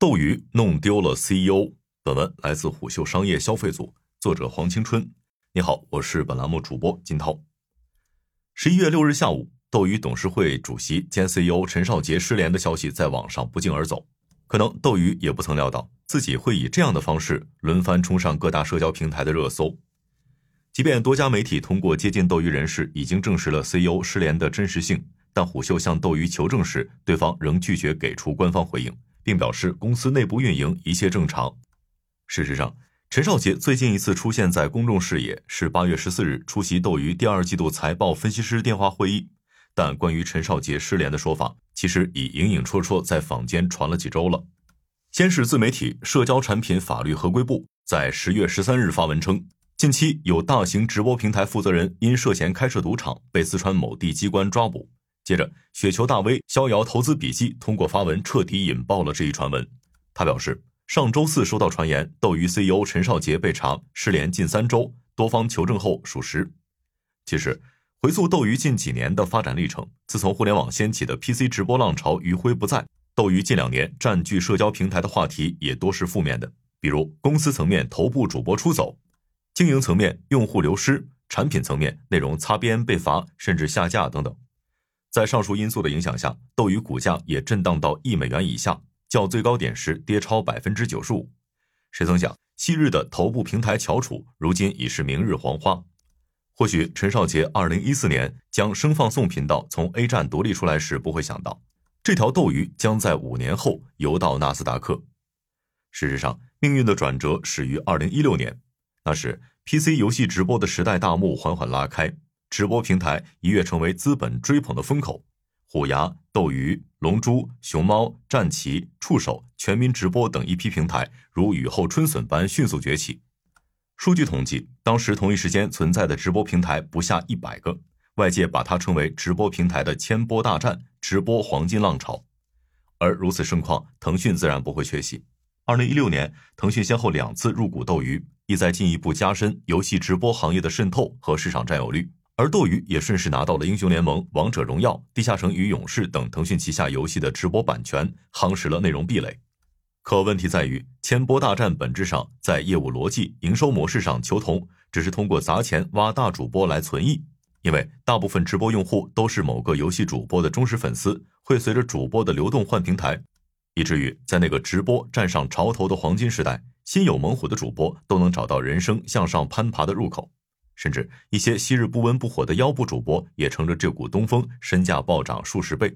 斗鱼弄丢了 CEO。本文来自虎嗅商业消费组，作者黄青春。你好，我是本栏目主播金涛。十一月六日下午，斗鱼董事会主席兼 CEO 陈少杰失联的消息在网上不胫而走。可能斗鱼也不曾料到，自己会以这样的方式轮番冲上各大社交平台的热搜。即便多家媒体通过接近斗鱼人士已经证实了 CEO 失联的真实性，但虎嗅向斗鱼求证时，对方仍拒绝给出官方回应。并表示公司内部运营一切正常。事实上，陈少杰最近一次出现在公众视野是八月十四日出席斗鱼第二季度财报分析师电话会议。但关于陈少杰失联的说法，其实已隐隐绰绰在坊间传了几周了。先是自媒体社交产品法律合规部在十月十三日发文称，近期有大型直播平台负责人因涉嫌开设赌场被四川某地机关抓捕。接着，雪球大 V 逍遥投资笔记通过发文彻底引爆了这一传闻。他表示，上周四收到传言，斗鱼 CEO 陈少杰被查失联近三周，多方求证后属实。其实，回溯斗鱼近几年的发展历程，自从互联网掀起的 PC 直播浪潮余晖不在，斗鱼近两年占据社交平台的话题也多是负面的，比如公司层面头部主播出走，经营层面用户流失，产品层面内容擦边被罚甚至下架等等。在上述因素的影响下，斗鱼股价也震荡到一美元以下，较最高点时跌超百分之九十五。谁曾想，昔日的头部平台翘楚，如今已是明日黄花。或许陈少杰二零一四年将声放送频道从 A 站独立出来时，不会想到这条斗鱼将在五年后游到纳斯达克。事实上，命运的转折始于二零一六年，那时 PC 游戏直播的时代大幕缓缓拉开。直播平台一跃成为资本追捧的风口，虎牙、斗鱼、龙珠、熊猫、战旗、触手、全民直播等一批平台如雨后春笋般迅速崛起。数据统计，当时同一时间存在的直播平台不下一百个，外界把它称为直播平台的千波大战、直播黄金浪潮。而如此盛况，腾讯自然不会缺席。二零一六年，腾讯先后两次入股斗鱼，意在进一步加深游戏直播行业的渗透和市场占有率。而斗鱼也顺势拿到了英雄联盟、王者荣耀、地下城与勇士等腾讯旗下游戏的直播版权，夯实了内容壁垒。可问题在于，千波大战本质上在业务逻辑、营收模式上求同，只是通过砸钱挖大主播来存异。因为大部分直播用户都是某个游戏主播的忠实粉丝，会随着主播的流动换平台，以至于在那个直播站上潮头的黄金时代，心有猛虎的主播都能找到人生向上攀爬的入口。甚至一些昔日不温不火的腰部主播也乘着这股东风，身价暴涨数十倍。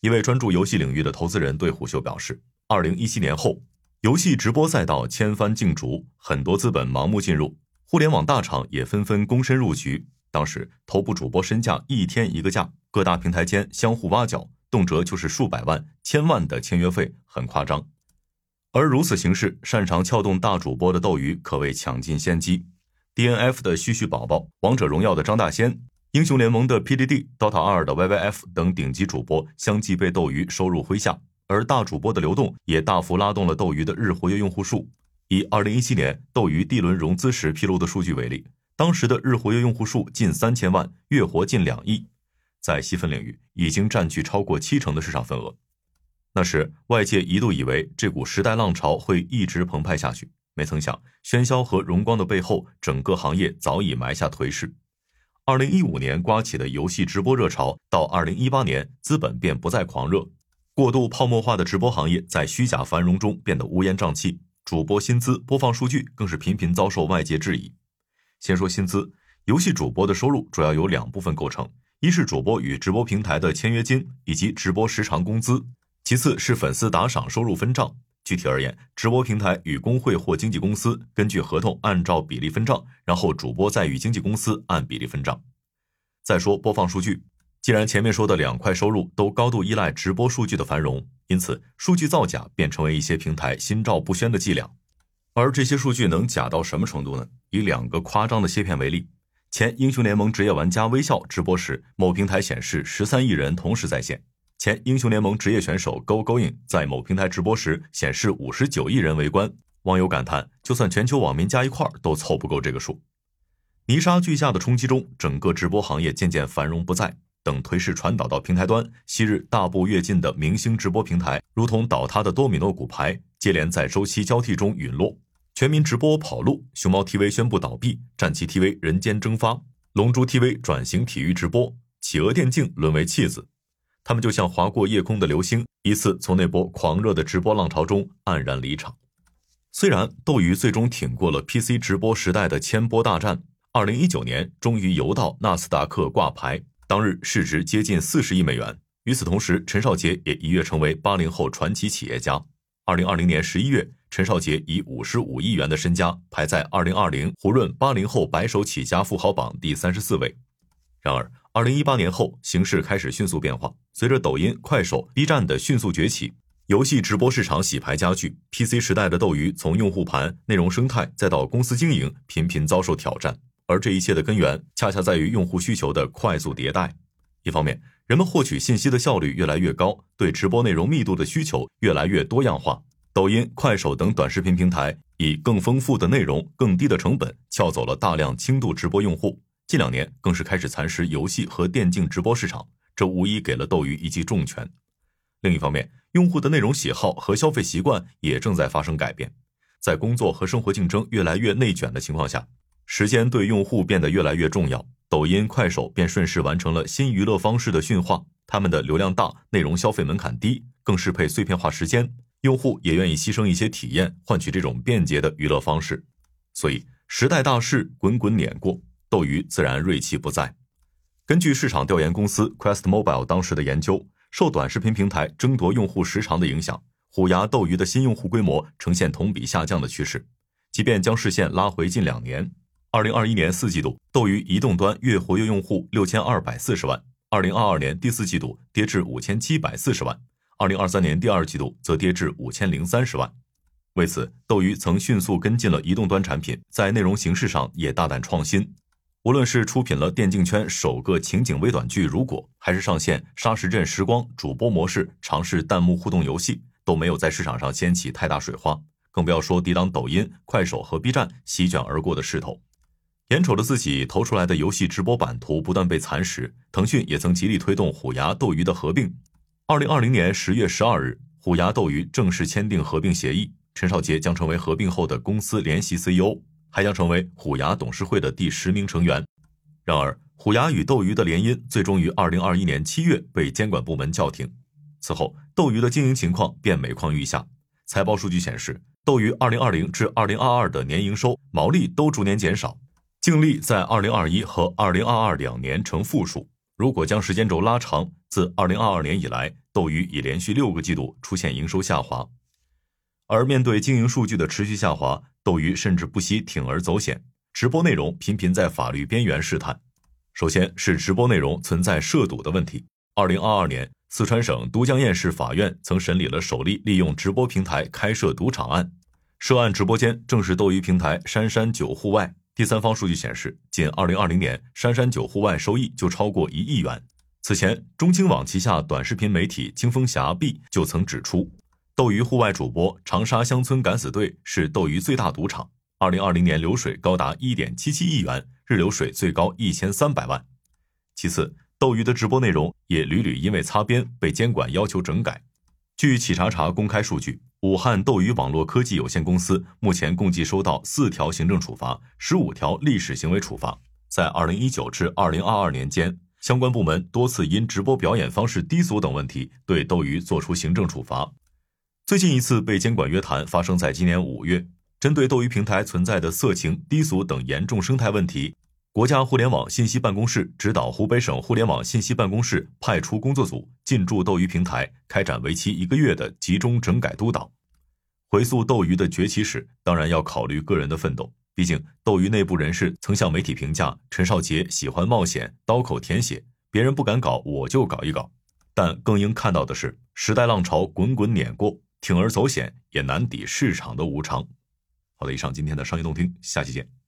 一位专注游戏领域的投资人对虎嗅表示：“二零一七年后，游戏直播赛道千帆竞逐，很多资本盲目进入，互联网大厂也纷纷躬身入局。当时头部主播身价一天一个价，各大平台间相互挖角，动辄就是数百万、千万的签约费，很夸张。而如此形势，擅长撬动大主播的斗鱼可谓抢尽先机。” D N F 的旭旭宝宝、王者荣耀的张大仙、英雄联盟的 P D D、Dota 二的 Y Y F 等顶级主播相继被斗鱼收入麾下，而大主播的流动也大幅拉动了斗鱼的日活跃用户数。以二零一七年斗鱼 D 轮融资时披露的数据为例，当时的日活跃用户数近三千万，月活近两亿，在细分领域已经占据超过七成的市场份额。那时外界一度以为这股时代浪潮会一直澎湃下去。没曾想，喧嚣和荣光的背后，整个行业早已埋下颓势。二零一五年刮起的游戏直播热潮，到二零一八年，资本便不再狂热，过度泡沫化的直播行业在虚假繁荣中变得乌烟瘴气。主播薪资、播放数据更是频频遭受外界质疑。先说薪资，游戏主播的收入主要由两部分构成：一是主播与直播平台的签约金以及直播时长工资；其次是粉丝打赏收入分账。具体而言，直播平台与工会或经纪公司根据合同按照比例分账，然后主播再与经纪公司按比例分账。再说播放数据，既然前面说的两块收入都高度依赖直播数据的繁荣，因此数据造假便成为一些平台心照不宣的伎俩。而这些数据能假到什么程度呢？以两个夸张的切片为例，前英雄联盟职业玩家微笑直播时，某平台显示十三亿人同时在线。前英雄联盟职业选手 Go Going 在某平台直播时显示五十九亿人围观，网友感叹：就算全球网民加一块都凑不够这个数。泥沙俱下的冲击中，整个直播行业渐渐繁荣不再。等颓势传导到平台端，昔日大步跃进的明星直播平台，如同倒塌的多米诺骨牌，接连在周期交替中陨落。全民直播跑路，熊猫 TV 宣布倒闭，战旗 TV 人间蒸发，龙珠 TV 转型体育直播，企鹅电竞沦为弃子。他们就像划过夜空的流星，一次从那波狂热的直播浪潮中黯然离场。虽然斗鱼最终挺过了 PC 直播时代的千波大战，二零一九年终于游到纳斯达克挂牌，当日市值接近四十亿美元。与此同时，陈少杰也一跃成为八零后传奇企业家。二零二零年十一月。陈少杰以五十五亿元的身家排在二零二零胡润八零后白手起家富豪榜第三十四位。然而，二零一八年后形势开始迅速变化。随着抖音、快手、B 站的迅速崛起，游戏直播市场洗牌加剧，PC 时代的斗鱼从用户盘、内容生态再到公司经营，频频遭受挑战。而这一切的根源，恰恰在于用户需求的快速迭代。一方面，人们获取信息的效率越来越高，对直播内容密度的需求越来越多样化。抖音、快手等短视频平台以更丰富的内容、更低的成本撬走了大量轻度直播用户。近两年更是开始蚕食游戏和电竞直播市场，这无疑给了斗鱼一记重拳。另一方面，用户的内容喜好和消费习惯也正在发生改变。在工作和生活竞争越来越内卷的情况下，时间对用户变得越来越重要。抖音、快手便顺势完成了新娱乐方式的驯化，他们的流量大，内容消费门槛低，更适配碎片化时间。用户也愿意牺牲一些体验，换取这种便捷的娱乐方式，所以时代大势滚滚碾过，斗鱼自然锐气不在。根据市场调研公司 Quest Mobile 当时的研究，受短视频平台争夺用户时长的影响，虎牙斗鱼的新用户规模呈现同比下降的趋势。即便将视线拉回近两年，二零二一年四季度，斗鱼移动端月活跃用户六千二百四十万，二零二二年第四季度跌至五千七百四十万。二零二三年第二季度则跌至五千零三十万。为此，斗鱼曾迅速跟进了移动端产品，在内容形式上也大胆创新。无论是出品了电竞圈首个情景微短剧《如果》，还是上线沙石镇时光主播模式，尝试弹幕互动游戏，都没有在市场上掀起太大水花，更不要说抵挡抖音、快手和 B 站席卷而过的势头。眼瞅着自己投出来的游戏直播版图不断被蚕食，腾讯也曾极力推动虎牙斗鱼的合并。二零二零年十月十二日，虎牙斗鱼正式签订合并协议，陈少杰将成为合并后的公司联席 CEO，还将成为虎牙董事会的第十名成员。然而，虎牙与斗鱼的联姻最终于二零二一年七月被监管部门叫停。此后，斗鱼的经营情况便每况愈下。财报数据显示，斗鱼二零二零至二零二二的年营收、毛利都逐年减少，净利在二零二一和二零二二两年呈负数。如果将时间轴拉长，自二零二二年以来，斗鱼已连续六个季度出现营收下滑。而面对经营数据的持续下滑，斗鱼甚至不惜铤而走险，直播内容频频在法律边缘试探。首先是直播内容存在涉赌的问题。二零二二年，四川省都江堰市法院曾审理了首例利用直播平台开设赌场案，涉案直播间正是斗鱼平台杉杉酒户外。第三方数据显示，仅2020年，杉杉酒户外收益就超过一亿元。此前，中青网旗下短视频媒体清风侠 B 就曾指出，斗鱼户外主播长沙乡村敢死队是斗鱼最大赌场，2020年流水高达1.77亿元，日流水最高1300万。其次，斗鱼的直播内容也屡屡因为擦边被监管要求整改。据企查查公开数据。武汉斗鱼网络科技有限公司目前共计收到四条行政处罚，十五条历史行为处罚。在二零一九至二零二二年间，相关部门多次因直播表演方式低俗等问题对斗鱼作出行政处罚。最近一次被监管约谈发生在今年五月，针对斗鱼平台存在的色情、低俗等严重生态问题。国家互联网信息办公室指导湖北省互联网信息办公室派出工作组进驻斗鱼平台，开展为期一个月的集中整改督导。回溯斗鱼的崛起史，当然要考虑个人的奋斗。毕竟，斗鱼内部人士曾向媒体评价陈少杰喜欢冒险、刀口舔血，别人不敢搞，我就搞一搞。但更应看到的是，时代浪潮滚滚碾过，铤而走险也难抵市场的无常。好了，以上今天的商业动听，下期见。